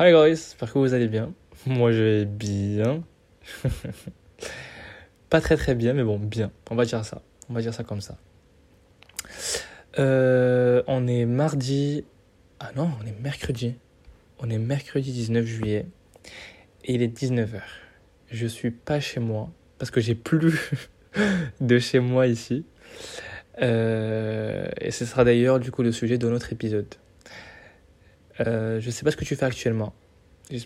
Hi guys, j'espère que vous allez bien. Moi je vais bien. Pas très très bien, mais bon, bien. On va dire ça. On va dire ça comme ça. Euh, on est mardi. Ah non, on est mercredi. On est mercredi 19 juillet. Et il est 19h. Je suis pas chez moi. Parce que j'ai plus de chez moi ici. Euh, et ce sera d'ailleurs du coup le sujet de notre épisode. Euh, je sais pas ce que tu fais actuellement,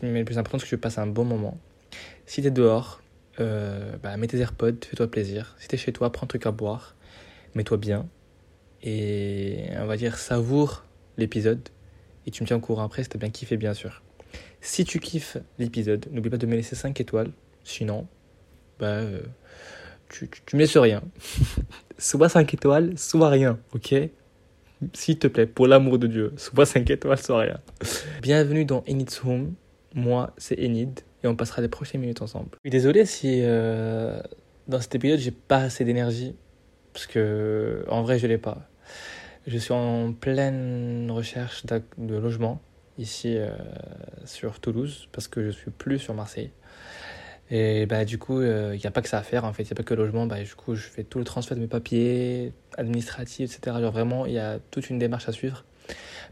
mais le plus important c'est que tu passes un bon moment. Si tu es dehors, euh, bah, mets tes AirPods, fais-toi plaisir. Si tu es chez toi, prends un truc à boire, mets-toi bien et on va dire savoure l'épisode et tu me tiens au courant après si t'as bien kiffé bien sûr. Si tu kiffes l'épisode, n'oublie pas de me laisser 5 étoiles, sinon bah euh, tu, tu, tu me laisses rien. soit 5 étoiles, soit rien, ok? S'il te plaît, pour l'amour de Dieu, soit 5 étoiles, soit rien. Bienvenue dans Enid's Home. Moi, c'est Enid et on passera les prochaines minutes ensemble. Je suis désolé si euh, dans cet épisode j'ai pas assez d'énergie parce que en vrai je l'ai pas. Je suis en pleine recherche de logement ici euh, sur Toulouse parce que je suis plus sur Marseille. Et bah, du coup, il euh, n'y a pas que ça à faire en fait, il n'y a pas que le logement. Bah, du coup, je fais tout le transfert de mes papiers, administratifs, etc. Genre vraiment, il y a toute une démarche à suivre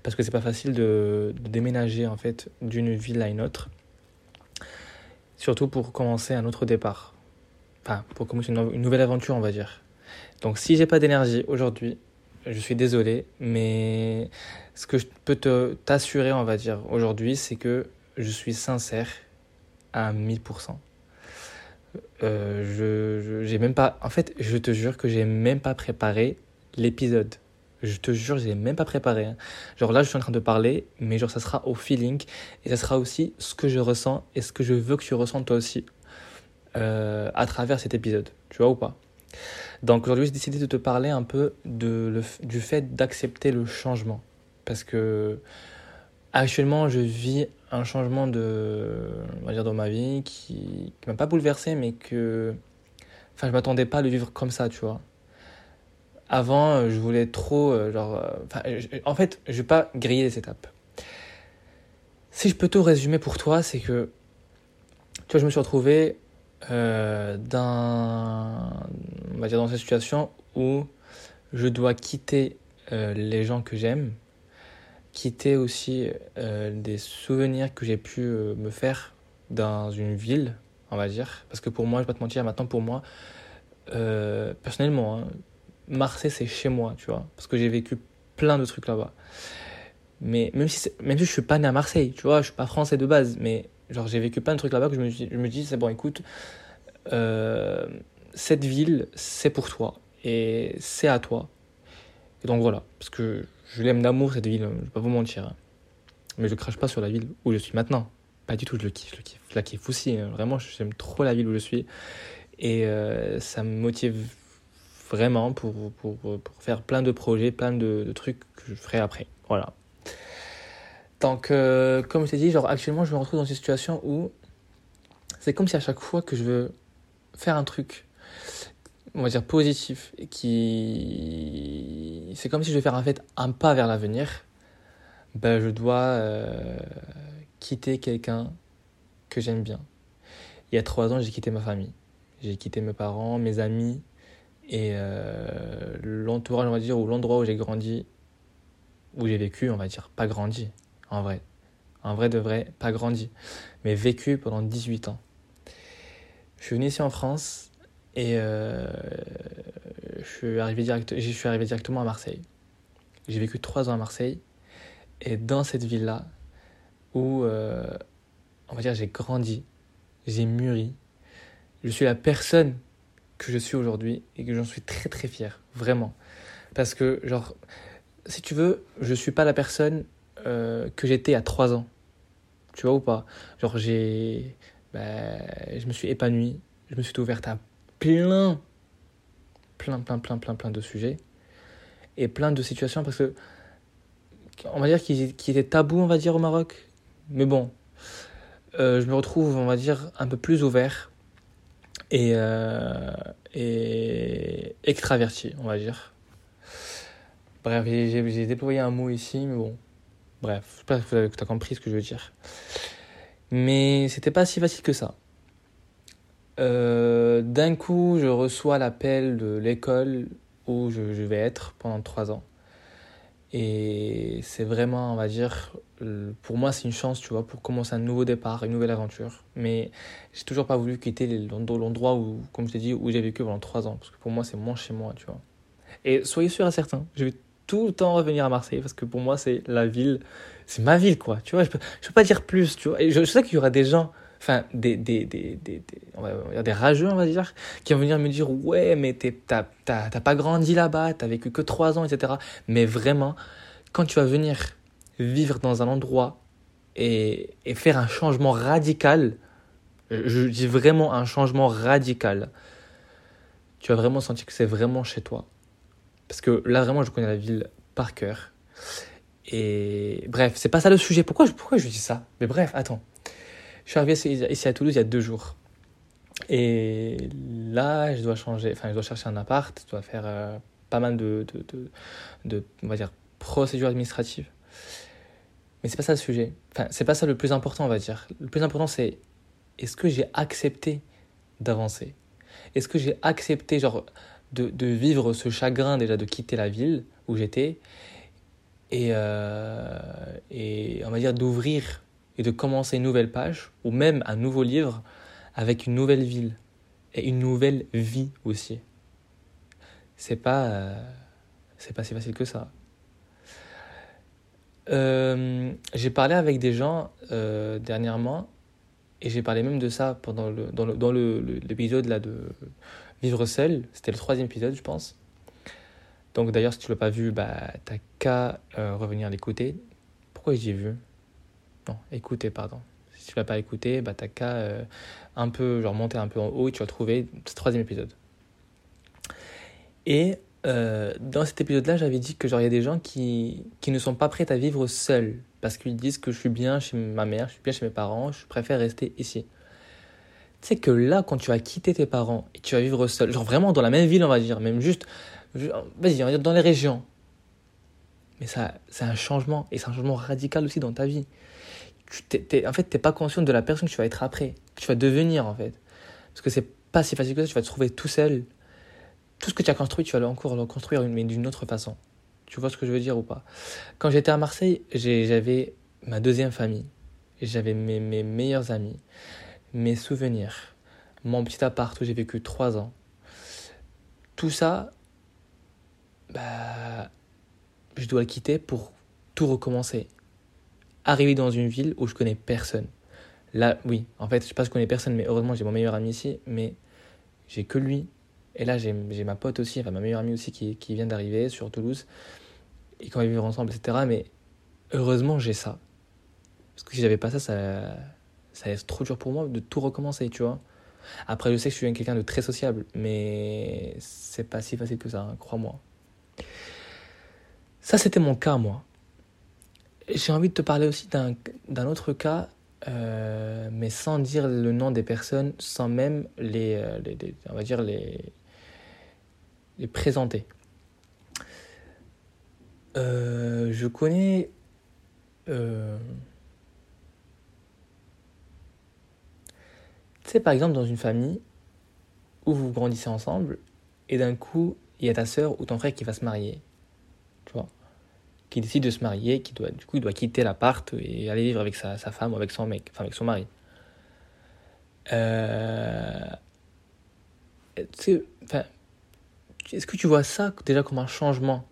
parce que c'est pas facile de, déménager en fait d'une ville à une autre. Surtout pour commencer un autre départ. Enfin, pour commencer une, une nouvelle aventure, on va dire. Donc, si j'ai pas d'énergie aujourd'hui, je suis désolé, mais ce que je peux t'assurer, on va dire, aujourd'hui, c'est que je suis sincère à 1000%. Euh, je, j'ai même pas. En fait, je te jure que j'ai même pas préparé l'épisode. Je te jure, j'ai même pas préparé. Hein. Genre là, je suis en train de parler, mais genre ça sera au feeling et ça sera aussi ce que je ressens et ce que je veux que tu ressentes toi aussi euh, à travers cet épisode. Tu vois ou pas? Donc aujourd'hui, j'ai décidé de te parler un peu de le, du fait d'accepter le changement parce que actuellement, je vis un changement de, on va dire, dans ma vie qui, qui m'a pas bouleversé, mais que, enfin, je m'attendais pas à le vivre comme ça, tu vois. Avant, je voulais trop, euh, genre, euh, enfin, en fait, je vais pas griller les étapes. Si je peux tout résumer pour toi, c'est que, tu je me suis retrouvé euh, dans, on va dire, dans cette situation où je dois quitter euh, les gens que j'aime, quitter aussi euh, des souvenirs que j'ai pu euh, me faire dans une ville, on va dire. Parce que pour moi, je vais pas te mentir, maintenant pour moi, euh, personnellement, hein, Marseille c'est chez moi, tu vois. Parce que j'ai vécu plein de trucs là-bas. Mais même si, même si je suis pas né à Marseille, tu vois, je suis pas français de base, mais genre j'ai vécu plein de trucs là-bas que je me, je me dis, c'est bon, écoute, cette ville, c'est pour toi. Et c'est à toi. Donc voilà, parce que je l'aime d'amour cette ville, je vais pas vous mentir. Mais je crache pas sur la ville où je suis maintenant. Pas du tout, je le kiffe, je, le kiffe. la kiffe aussi. Hein. Vraiment, j'aime trop la ville où je suis. Et euh, ça me motive vraiment pour, pour, pour, faire plein de projets, plein de, de, trucs que je ferai après. Voilà. Donc, euh, comme je t'ai dit, genre actuellement, je me retrouve dans une situation où c'est comme si à chaque fois que je veux faire un truc, on va dire positif, qui c'est comme si je vais faire en fait un pas vers l'avenir, ben je dois euh, quitter quelqu'un que j'aime bien. Il y a trois ans, j'ai quitté ma famille, j'ai quitté mes parents, mes amis et euh, l'entourage, on va dire, ou l'endroit où j'ai grandi, où j'ai vécu, on va dire, pas grandi, en vrai. En vrai de vrai, pas grandi, mais vécu pendant 18 ans. Je suis venu ici en France et euh, je, suis arrivé direct, je suis arrivé directement à Marseille. J'ai vécu trois ans à Marseille et dans cette ville-là où, euh, on va dire, j'ai grandi, j'ai mûri, je suis la personne que je suis aujourd'hui et que j'en suis très très fier, vraiment. Parce que, genre, si tu veux, je suis pas la personne euh, que j'étais à 3 ans. Tu vois ou pas? Genre, j'ai. Ben, je me suis épanoui, je me suis ouverte à plein, plein, plein, plein, plein, plein de sujets et plein de situations parce que. On va dire qu'ils qu étaient tabous, on va dire, au Maroc. Mais bon, euh, je me retrouve, on va dire, un peu plus ouvert et, euh, extraverti, on va dire. Bref, j'ai déployé un mot ici, mais bon, Bref, j'espère que tu as compris ce que je veux dire. Mais c'était pas si facile que ça. Euh, d'un coup, je reçois l'appel de l'école où je, vais être pendant trois ans. Et c'est vraiment, on va dire, pour moi, c'est une chance, tu vois, pour commencer un nouveau départ, une nouvelle aventure. Mais j'ai toujours pas voulu quitter l'endroit où, comme je t'ai dit, où j'ai vécu pendant trois ans. Parce que pour moi, c'est moins chez moi, tu vois. Et soyez sûr et certain, je vais tout le temps revenir à Marseille parce que pour moi, c'est la ville, c'est ma ville, quoi. Tu vois, je peux, je peux pas dire plus, tu vois. Et je, sais qu'il y aura des gens, enfin, des, des, des, des, on va dire des rageux, on va dire, qui vont venir me dire, ouais, mais t'as pas grandi là-bas, t'as vécu que trois ans, etc. Mais vraiment, quand tu vas venir vivre dans un endroit et, et faire un changement radical, je dis vraiment un changement radical, tu vas vraiment sentir que c'est vraiment chez toi. Parce que là, vraiment, je connais la ville par cœur. Et bref, c'est pas ça le sujet. Pourquoi pourquoi je dis ça? Mais bref, attends. Je suis arrivé ici à Toulouse il y a deux jours. Et là, je dois changer, enfin, je dois chercher un appart, je dois faire euh, pas mal de, de, de, on va dire, procédures administratives. Mais c'est pas ça le sujet. Enfin, c'est pas ça le plus important, on va dire. Le plus important, c'est est-ce que j'ai accepté d'avancer? Est-ce que j'ai accepté, genre, de, de, vivre ce chagrin déjà de quitter la ville où j'étais et, euh, et on va dire d'ouvrir et de commencer une nouvelle page ou même un nouveau livre avec une nouvelle ville et une nouvelle vie aussi. C'est pas euh, c'est pas si facile que ça. Euh, j'ai parlé avec des gens euh, dernièrement et j'ai parlé même de ça pendant le dans le dans l'épisode là de Vivre seul, c'était le troisième épisode, je pense. Donc d'ailleurs, si tu l'as pas vu, bah, t'as qu'à revenir l'écouter. Pourquoi j'ai vu? Non, écouter, pardon. Si tu l'as pas écouté, bah, t'as qu'à euh, un peu, genre monter un peu en haut et tu vas trouver ce troisième épisode. Et euh, dans cet épisode-là, j'avais dit que genre il y a des gens qui, qui ne sont pas prêts à vivre seuls parce qu'ils disent que je suis bien chez ma mère, je suis bien chez mes parents, je préfère rester ici. Tu sais que là, quand tu vas quitter tes parents et tu vas vivre seul, genre vraiment dans la même ville, on va dire, même juste, vas-y, on va dire dans les régions. Mais ça, c'est un changement, et c'est un changement radical aussi dans ta vie. Tu en fait, tu n'es pas conscient de la personne que tu vas être après, que tu vas devenir, en fait. Parce que c'est pas si facile que ça, tu vas te trouver tout seul. Tout ce que tu as construit, tu vas encore le construire, mais d'une autre façon. Tu vois ce que je veux dire ou pas? Quand j'étais à Marseille, j'avais ma deuxième famille. J'avais mes, mes meilleurs amis mes souvenirs, mon petit appart où j'ai vécu trois ans, tout ça, bah, je dois le quitter pour tout recommencer. Arriver dans une ville où je connais personne. Là, oui, en fait, je sais pas si je connais personne, mais heureusement, j'ai mon meilleur ami ici, mais j'ai que lui. Et là, j'ai ma pote aussi, enfin ma meilleure amie aussi qui, qui vient d'arriver sur Toulouse, et qu'on va vivre ensemble, etc. Mais heureusement, j'ai ça. Parce que si j'avais pas ça, ça ça trop dur pour moi de tout recommencer, tu vois. Après, je sais que je suis quelqu'un de très sociable, mais c'est pas si facile que ça, hein, crois-moi. Ça, c'était mon cas, moi. J'ai envie de te parler aussi d'un autre cas, euh, mais sans dire le nom des personnes, sans même les, euh, les, on va dire les, les présenter. Euh, je connais Tu sais, par exemple, dans une famille où vous grandissez ensemble et d'un coup, il y a ta soeur ou ton frère qui va se marier. Qui décide de se marier, qui doit, du coup, il doit quitter l'appart et aller vivre avec sa, sa, femme ou avec son mec, enfin avec son mari. Euh... Est-ce que tu vois ça déjà comme un changement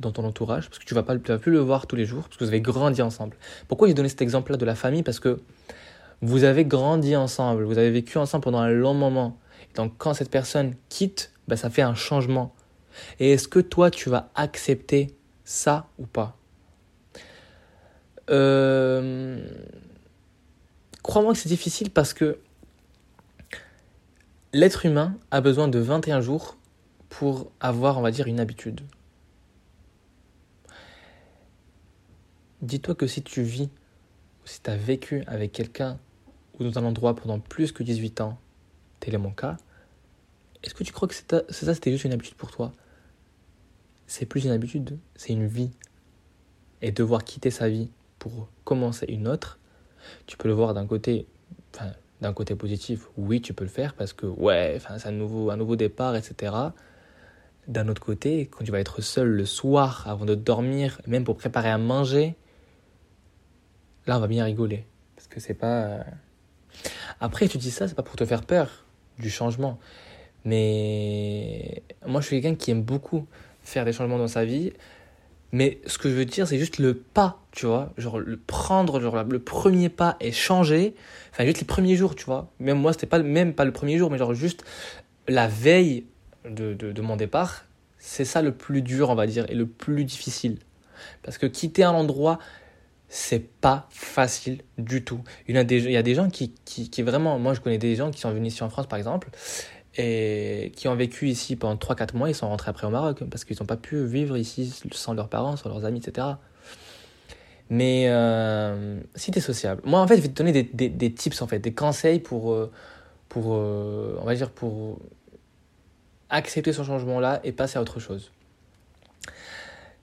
dans ton entourage? Parce que tu vas, pas, vas plus le voir tous les jours, parce que vous avez grandi ensemble. Pourquoi j'ai donné cet exemple-là de la famille? Parce que vous avez grandi ensemble, vous avez vécu ensemble pendant un long moment. donc quand cette personne quitte, bah, ça fait un changement. Et est-ce que toi, tu vas accepter ça ou pas euh... Crois-moi que c'est difficile parce que l'être humain a besoin de 21 jours pour avoir, on va dire, une habitude. Dis-toi que si tu vis, si tu as vécu avec quelqu'un ou dans un endroit pendant plus que 18 ans, tel est mon cas, est-ce que tu crois que ça, c'était juste une habitude pour toi? C'est plus une habitude, c'est une vie. Et devoir quitter sa vie pour commencer une autre, tu peux le voir d'un côté, enfin, d'un côté positif, oui, tu peux le faire parce que, ouais, enfin, c'est un nouveau, un nouveau départ, etc. D'un autre côté, quand tu vas être seul le soir avant de dormir, même pour préparer à manger, là, on va bien rigoler. Parce que c'est pas. Après, tu dis ça, c'est pas pour te faire peur du changement. Mais moi, je suis quelqu'un qui aime beaucoup faire des changements dans sa vie. Mais ce que je veux dire, c'est juste le pas, tu vois. Genre, le prendre, genre, le premier pas et changer. Enfin, juste les premiers jours, tu vois. Même moi, c'était pas, même pas le premier jour, mais genre juste la veille de, de, mon départ. C'est ça le plus dur, on va dire, et le plus difficile. Parce que quitter un endroit, c'est pas facile du tout. Il y a des, il y a des gens qui, qui, qui, vraiment, moi je connais des gens qui sont venus ici en France par exemple, et qui ont vécu ici pendant 3-4 mois, ils sont rentrés après au Maroc parce qu'ils n'ont pas pu vivre ici sans leurs parents, sans leurs amis, etc. Mais euh, si tu es sociable, moi en fait je vais te donner des, tips en fait, des conseils pour, euh, pour euh, on va dire pour accepter ce changement là et passer à autre chose.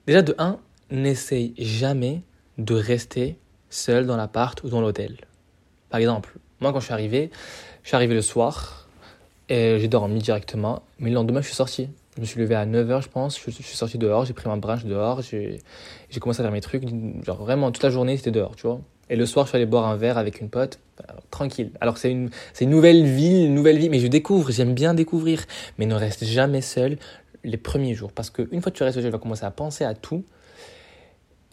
Déjà de 1, n'essaye jamais de rester seul dans l'appart ou dans l'hôtel. Par exemple, moi quand je suis arrivé, je suis arrivé le soir et j'ai dormi directement, mais le lendemain je suis sorti. Je me suis levé à 9h je pense, je, suis sorti dehors, j'ai pris ma branche dehors, j'ai commencé à faire mes trucs, genre vraiment toute la journée c'était dehors, tu vois. Et le soir je suis allé boire un verre avec une pote, tranquille. Alors c'est une, une nouvelle ville, une nouvelle vie, mais je découvre, j'aime bien découvrir, mais ne reste jamais seul les premiers jours, parce qu'une fois que tu restes seul, tu vas commencer à penser à tout,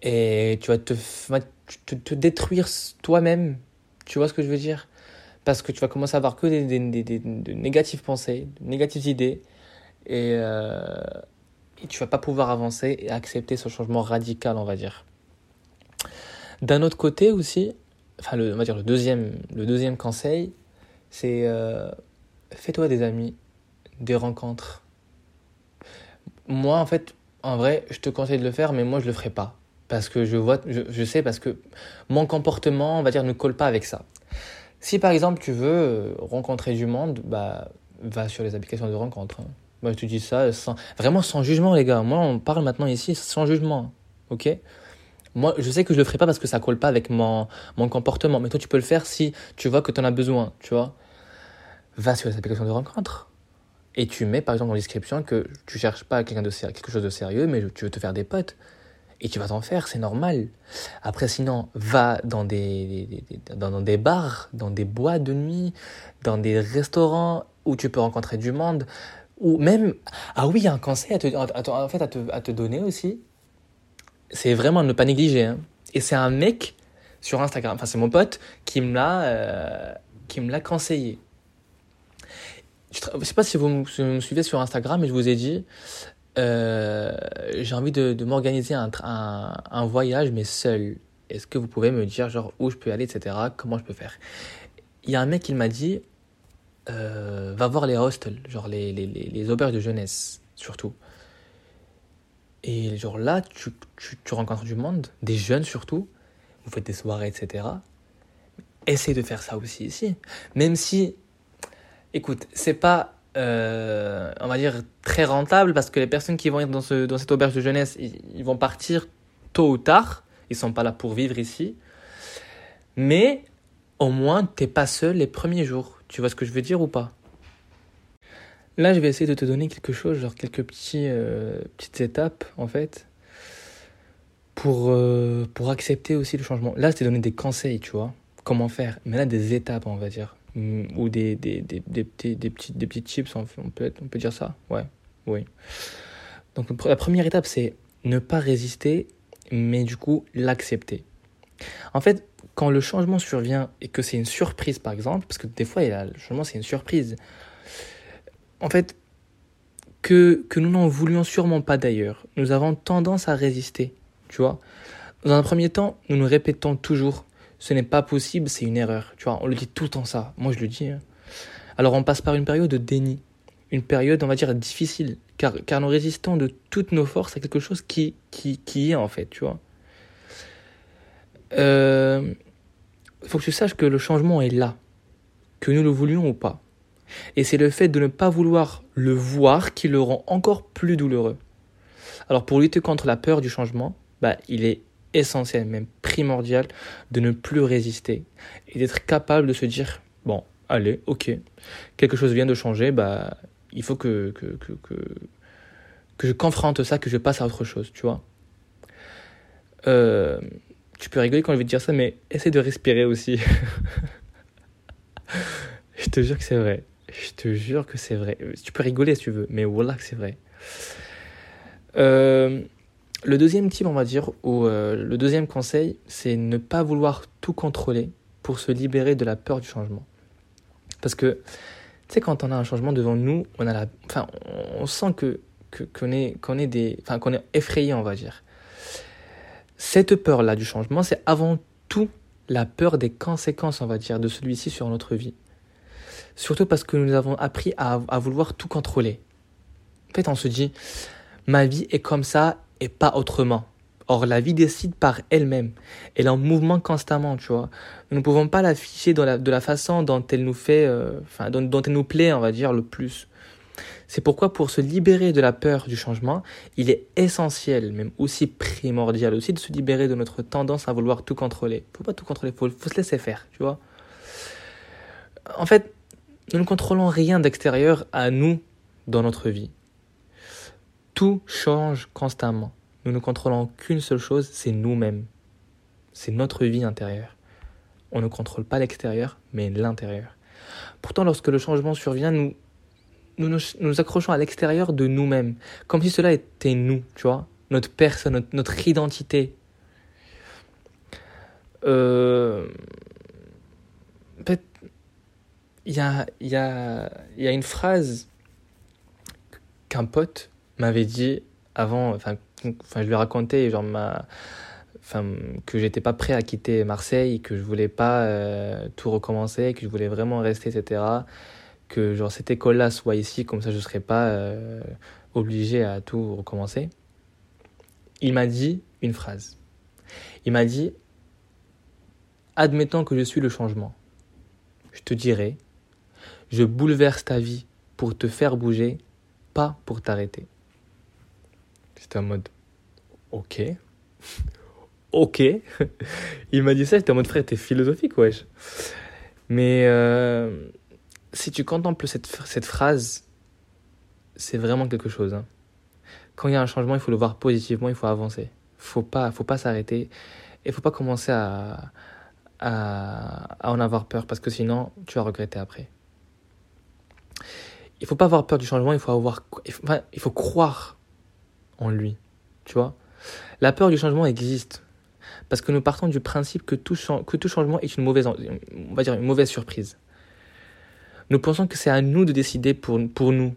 et tu vas te, te, te détruire toi-même. Tu vois ce que je veux dire? Parce que tu vas commencer à avoir que des, des, des, des de négatives pensées, de négatives idées, et, euh, et tu vas pas pouvoir avancer et accepter ce changement radical, on va dire. D'un autre côté aussi, enfin le, on va dire le deuxième, le deuxième conseil, c'est euh, fais-toi des amis, des rencontres. Moi, en fait, en vrai, je te conseille de le faire, mais moi, je le ferai pas parce que je vois, je, je, sais, parce que mon comportement, on va dire, ne colle pas avec ça. Si par exemple tu veux euh, rencontrer du monde, bah va sur les applications de rencontre. Hein. Moi je te dis ça sans, vraiment sans jugement les gars. Moi on parle maintenant ici sans jugement, ok? Moi je sais que je le ferai pas parce que ça colle pas avec mon, mon comportement, mais toi tu peux le faire si tu vois que tu en as besoin, tu vois? Va sur les applications de rencontre et tu mets par exemple la description que tu cherches pas quelqu'un de quelque chose de sérieux, mais tu veux te faire des potes et tu vas t'en faire, c'est normal. Après, sinon, va dans des, dans, des bars, dans des boîtes de nuit, dans des restaurants où tu peux rencontrer du monde, ou même, ah oui, un conseil à te, en fait, à te, à te donner aussi, c'est vraiment ne pas négliger. Hein. Et c'est un mec sur Instagram, enfin c'est mon pote qui me l'a, euh, qui me l'a conseillé. Je ne sais pas si vous me suivez sur Instagram, mais je vous ai dit, euh, j'ai envie de, m'organiser un, voyage, mais seul. Est-ce que vous pouvez me dire genre où je peux aller, etc. Comment je peux faire? Il y a un mec qui m'a dit euh, va voir les hostels, genre les, auberges de jeunesse, surtout. Et genre là, tu, tu, tu rencontres du monde, des jeunes surtout. Vous faites des soirées, etc. Essayez de faire ça aussi ici. Même si, écoute, c'est pas euh, on va dire, très rentable parce que les personnes qui vont être dans, ce, dans cette auberge de jeunesse, ils, vont partir tôt ou tard. Ils sont pas là pour vivre ici. Mais au moins, t'es pas seul les premiers jours. Tu vois ce que je veux dire ou pas? Là, je vais essayer de te donner quelque chose, genre quelques petits, euh, petites étapes, en fait, pour, euh, pour accepter aussi le changement. Là, je t'ai donné des conseils, tu vois, comment faire. Mais là, des étapes, on va dire. Mm, ou des, des, des, des, petits, des, des chips, on peut, on peut dire ça Ouais, oui. Donc la première étape, c'est ne pas résister, mais du coup l'accepter. En fait, quand le changement survient et que c'est une surprise, par exemple, parce que des fois, le changement, c'est une surprise. En fait, que, que nous n'en voulions sûrement pas d'ailleurs, nous avons tendance à résister, tu vois. Dans un premier temps, nous nous répétons toujours ce n'est pas possible, c'est une erreur. Tu vois, on le dit tout le temps ça. Moi, je le dis. Hein. Alors, on passe par une période de déni. Une période, on va dire, difficile. Car, car nous résistons de toutes nos forces à quelque chose qui, qui, qui est, en fait, tu vois. Il euh, faut que tu saches que le changement est là. Que nous le voulions ou pas. Et c'est le fait de ne pas vouloir le voir qui le rend encore plus douloureux. Alors, pour lutter contre la peur du changement, bah, il est essentiel, même primordial, de ne plus résister et d'être capable de se dire bon, allez, ok, quelque chose vient de changer, bah, il faut que, que, que, que, que je confronte ça, que je passe à autre chose, tu vois. Euh, tu peux rigoler quand je vais te dire ça, mais essaie de respirer aussi. je te jure que c'est vrai. Je te jure que c'est vrai. Tu peux rigoler si tu veux, mais voilà que c'est vrai. Euh, le deuxième type, on va dire, ou euh, le deuxième conseil, c'est ne pas vouloir tout contrôler pour se libérer de la peur du changement. Parce que, tu sais, quand on a un changement devant nous, on a la, enfin, on sent que qu'on est est des, est effrayé, on va dire. Cette peur-là du changement, c'est avant tout la peur des conséquences, on va dire, de celui-ci sur notre vie. Surtout parce que nous avons appris à, à vouloir tout contrôler. En fait, on se dit, ma vie est comme ça et pas autrement. Or, la vie décide par elle-même. Elle est en mouvement constamment, tu vois. Nous ne pouvons pas l'afficher de la façon dont elle nous fait, euh, dont, elle nous plaît, on va dire, le plus. C'est pourquoi, pour se libérer de la peur du changement, il est essentiel, même aussi primordial aussi, de se libérer de notre tendance à vouloir tout contrôler. Faut pas tout contrôler, faut, faut se laisser faire, tu vois. En fait, nous ne contrôlons rien d'extérieur à nous dans notre vie. Tout change constamment. Nous ne contrôlons qu'une seule chose, c'est nous-mêmes. C'est notre vie intérieure. On ne contrôle pas l'extérieur, mais l'intérieur. Pourtant, lorsque le changement survient, nous nous, accrochons à l'extérieur de nous-mêmes, comme si cela était nous, tu vois, notre personne, notre, identité. Euh, il y a, y, y a une phrase qu'un pote m'avait dit avant, enfin, je lui ai raconté genre ma, enfin, que j'étais pas prêt à quitter Marseille, que je voulais pas euh, tout recommencer, que je voulais vraiment rester, etc. Que genre cette école-là soit ici, comme ça je serais pas euh, obligé à tout recommencer. Il m'a dit une phrase. Il m'a dit, admettons que je suis le changement. Je te dirai, je bouleverse ta vie pour te faire bouger, pas pour t'arrêter. C'était en mode, ok. ok. Il m'a dit ça, j'étais en mode frère, t'es philosophique, wesh. Mais euh, si tu contemples cette, cette phrase, c'est vraiment quelque chose. Hein. Quand il y a un changement, il faut le voir positivement, il faut avancer. Faut pas, faut pas s'arrêter et faut pas commencer à, à, à en avoir peur parce que sinon tu vas regretter après. Il faut pas avoir peur du changement, il faut avoir, enfin, il faut croire en lui. Tu vois La peur du changement existe. Parce que nous partons du principe que tout, changement est une mauvaise, on va dire une mauvaise surprise. Nous pensons que c'est à nous de décider pour, nous.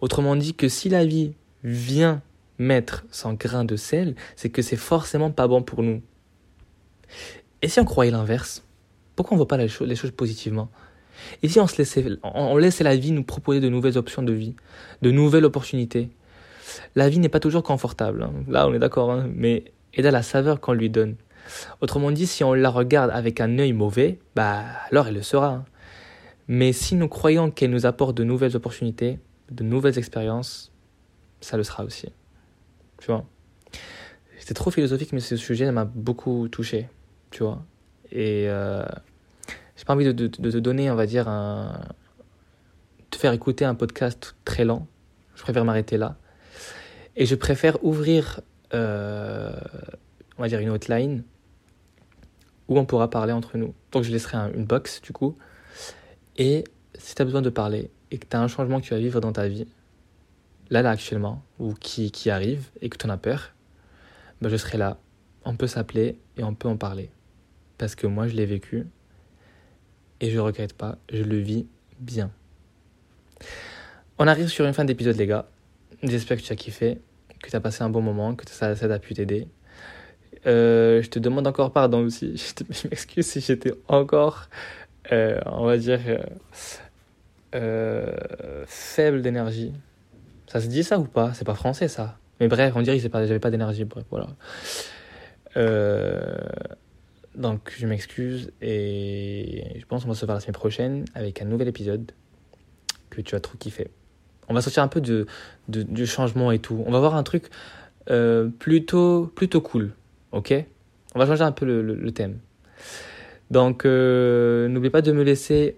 Autrement dit, que si la vie vient mettre son grain de sel, c'est que c'est forcément pas bon pour nous. Et si on croyait l'inverse Pourquoi on ne voit pas les choses, positivement? Et si on, se on laissait la vie nous proposer de nouvelles options de vie, de nouvelles opportunités? La vie n'est pas toujours confortable. Hein. Là, on est d'accord, hein. mais elle a la saveur qu'on lui donne. Autrement dit, si on la regarde avec un œil mauvais, bah alors elle le sera. Hein. Mais si nous croyons qu'elle nous apporte de nouvelles opportunités, de nouvelles expériences, ça le sera aussi. Tu vois? C'était trop philosophique, mais ce sujet m'a beaucoup touché. Tu vois? Et euh, j'ai pas envie de, te donner, on va dire, un. te faire écouter un podcast très lent. Je préfère m'arrêter là. Et je préfère ouvrir, euh, on va dire, une hotline où on pourra parler entre nous. Donc je laisserai une box du coup. Et si tu as besoin de parler et que tu as un changement que tu vas vivre dans ta vie, là, là actuellement, ou qui, qui arrive et que tu en as peur, ben, je serai là. On peut s'appeler et on peut en parler. Parce que moi, je l'ai vécu et je regrette pas, je le vis bien. On arrive sur une fin d'épisode, les gars. J'espère que tu as kiffé, que tu as passé un bon moment, que ça, ça a pu t'aider. Euh, je te demande encore pardon aussi. Je, m'excuse si j'étais encore, euh, on va dire, euh, faible d'énergie. Ça se dit ça ou pas? C'est pas français ça. Mais bref, on dirait que j'avais pas d'énergie. Voilà. donc je m'excuse et je pense qu'on va se voir la semaine prochaine avec un nouvel épisode que tu as trop kiffé. On va sortir un peu de, du changement et tout. On va voir un truc euh, plutôt, plutôt cool, ok? On va changer un peu le, thème. Donc, euh, n'oublie pas de me laisser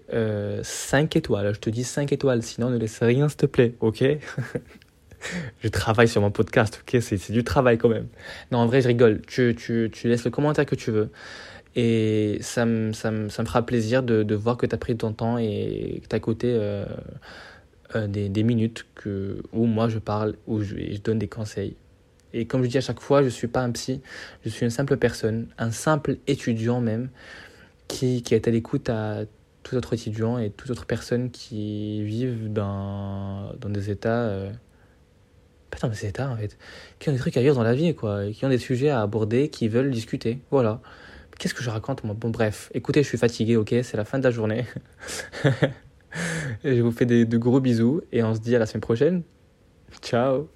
5 étoiles. Je te dis 5 étoiles, sinon ne laisse rien, s'il te plaît, ok? Je travaille sur mon podcast, ok? C'est du travail quand même. Non, en vrai, je rigole. Tu, tu, tu laisses le commentaire que tu veux. Et ça me, ça ça fera plaisir de, de voir que tu as pris ton temps et que tu as côté euh, euh, des, minutes que, où moi je parle, où je, donne des conseils. Et comme je dis à chaque fois, je ne suis pas un psy, je suis une simple personne, un simple étudiant même, qui, qui est à l'écoute à tout autre étudiant et toute autre personne qui vivent dans, dans des états. Euh, pas dans des états en fait, qui ont des trucs à dire dans la vie, quoi, qui ont des sujets à aborder, qui veulent discuter. Voilà. Qu'est-ce que je raconte moi? Bon bref, écoutez, je suis fatigué, ok, c'est la fin de la journée. je vous fais de gros bisous et on se dit à la semaine prochaine. Ciao